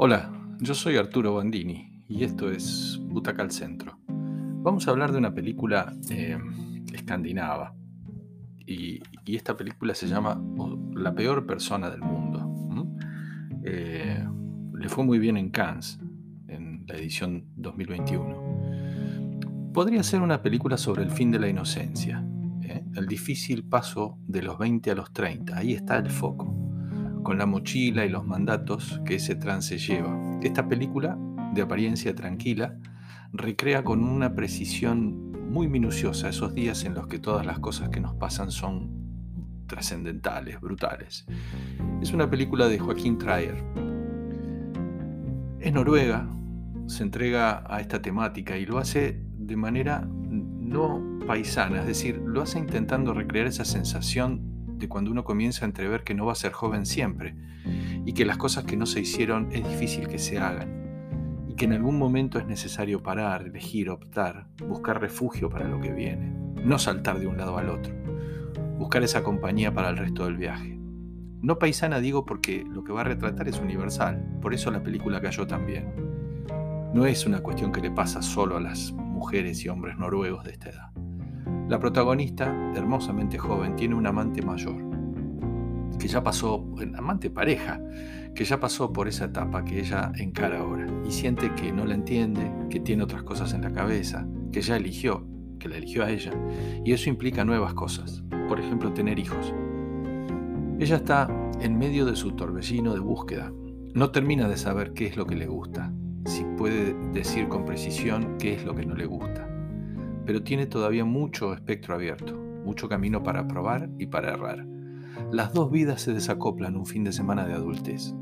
Hola, yo soy Arturo Bandini y esto es Butaca al Centro. Vamos a hablar de una película eh, escandinava y, esta película se llama La peor persona del mundo. Eh, le fue muy bien en Cannes, en la edición 2021. Podría ser una película sobre el fin de la inocencia, ¿eh? el difícil paso de los 20 a los 30. Ahí está el foco con la mochila y los mandatos que ese trance lleva. Esta película, de apariencia tranquila, recrea con una precisión muy minuciosa esos días en los que todas las cosas que nos pasan son trascendentales, brutales. Es una película de Joaquín Trier. Es noruega, se entrega a esta temática y lo hace de manera no paisana, es decir, lo hace intentando recrear esa sensación de cuando uno comienza a entrever que no va a ser joven siempre y que las cosas que no se hicieron es difícil que se hagan y que en algún momento es necesario parar, elegir, optar, buscar refugio para lo que viene, no saltar de un lado al otro, buscar esa compañía para el resto del viaje. No paisana digo porque lo que va a retratar es universal, por eso la película cayó también. No es una cuestión que le pasa solo a las mujeres y hombres noruegos de esta edad. La protagonista, hermosamente joven, tiene un amante mayor, que ya pasó, amante pareja, que ya pasó por esa etapa que ella encara ahora y siente que no la entiende, que tiene otras cosas en la cabeza, que ya eligió, que la eligió a ella, y eso implica nuevas cosas, por ejemplo, tener hijos. Ella está en medio de su torbellino de búsqueda, no termina de saber qué es lo que le gusta, si puede decir con precisión qué es lo que no le gusta pero tiene todavía mucho espectro abierto, mucho camino para probar y para errar. Las dos vidas se desacoplan un fin de semana de adultez,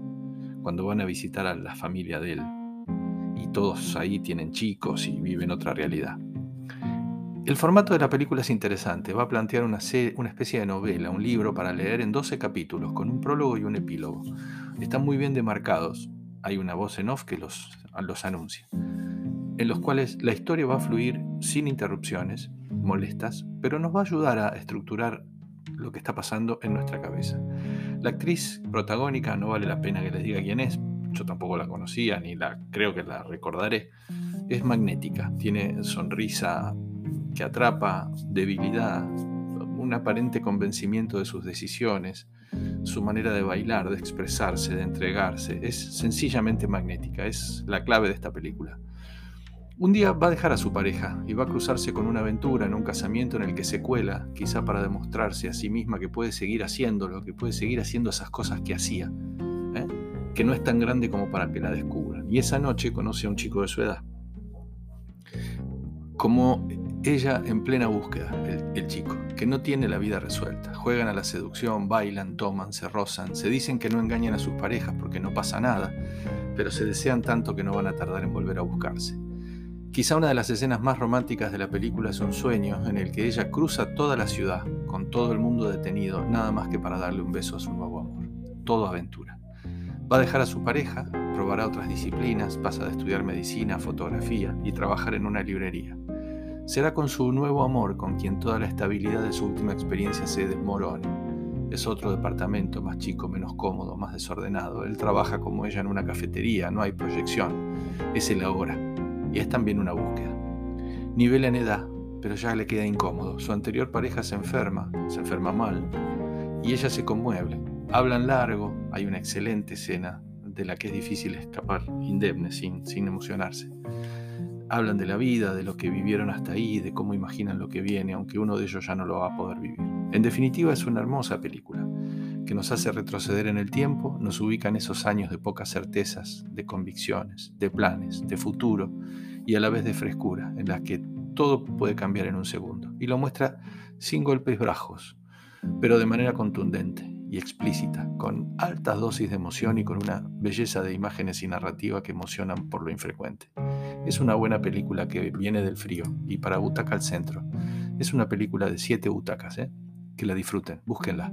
cuando van a visitar a la familia de él, y todos ahí tienen chicos y viven otra realidad. El formato de la película es interesante, va a plantear una, una especie de novela, un libro para leer en 12 capítulos, con un prólogo y un epílogo. Están muy bien demarcados, hay una voz en off que los, los anuncia en los cuales la historia va a fluir sin interrupciones molestas, pero nos va a ayudar a estructurar lo que está pasando en nuestra cabeza. La actriz protagónica, no vale la pena que les diga quién es, yo tampoco la conocía ni la creo que la recordaré, es magnética, tiene sonrisa que atrapa, debilidad, un aparente convencimiento de sus decisiones, su manera de bailar, de expresarse, de entregarse, es sencillamente magnética, es la clave de esta película. Un día va a dejar a su pareja y va a cruzarse con una aventura en un casamiento en el que se cuela, quizá para demostrarse a sí misma que puede seguir haciéndolo, que puede seguir haciendo esas cosas que hacía, ¿eh? que no es tan grande como para que la descubran. Y esa noche conoce a un chico de su edad. Como ella en plena búsqueda, el, el, chico, que no tiene la vida resuelta. Juegan a la seducción, bailan, toman, se rozan, se dicen que no engañan a sus parejas porque no pasa nada, pero se desean tanto que no van a tardar en volver a buscarse. Quizá una de las escenas más románticas de la película es un sueño en el que ella cruza toda la ciudad, con todo el mundo detenido, nada más que para darle un beso a su nuevo amor. Todo aventura. Va a dejar a su pareja, probará otras disciplinas, pasa de estudiar medicina, fotografía y trabajar en una librería. Será con su nuevo amor con quien toda la estabilidad de su última experiencia se desmorone. Es otro departamento más chico, menos cómodo, más desordenado. Él trabaja como ella en una cafetería, no hay proyección. Es el ahora y es también una búsqueda. Nivela en edad, pero ya le queda incómodo. Su anterior pareja se enferma, se enferma mal, y ella se conmueve. Hablan largo, hay una excelente escena de la que es difícil escapar indemne, sin, sin emocionarse. Hablan de la vida, de lo que vivieron hasta ahí, de cómo imaginan lo que viene, aunque uno de ellos ya no lo va a poder vivir. En definitiva, es una hermosa película que nos hace retroceder en el tiempo, nos ubica en esos años de pocas certezas, de convicciones, de planes, de futuro y a la vez de frescura, en las que todo puede cambiar en un segundo. Y lo muestra sin golpes bajos, pero de manera contundente y explícita, con altas dosis de emoción y con una belleza de imágenes y narrativa que emocionan por lo infrecuente. Es una buena película que viene del frío y para Butaca al Centro. Es una película de siete butacas, ¿eh? que la disfruten, búsquenla.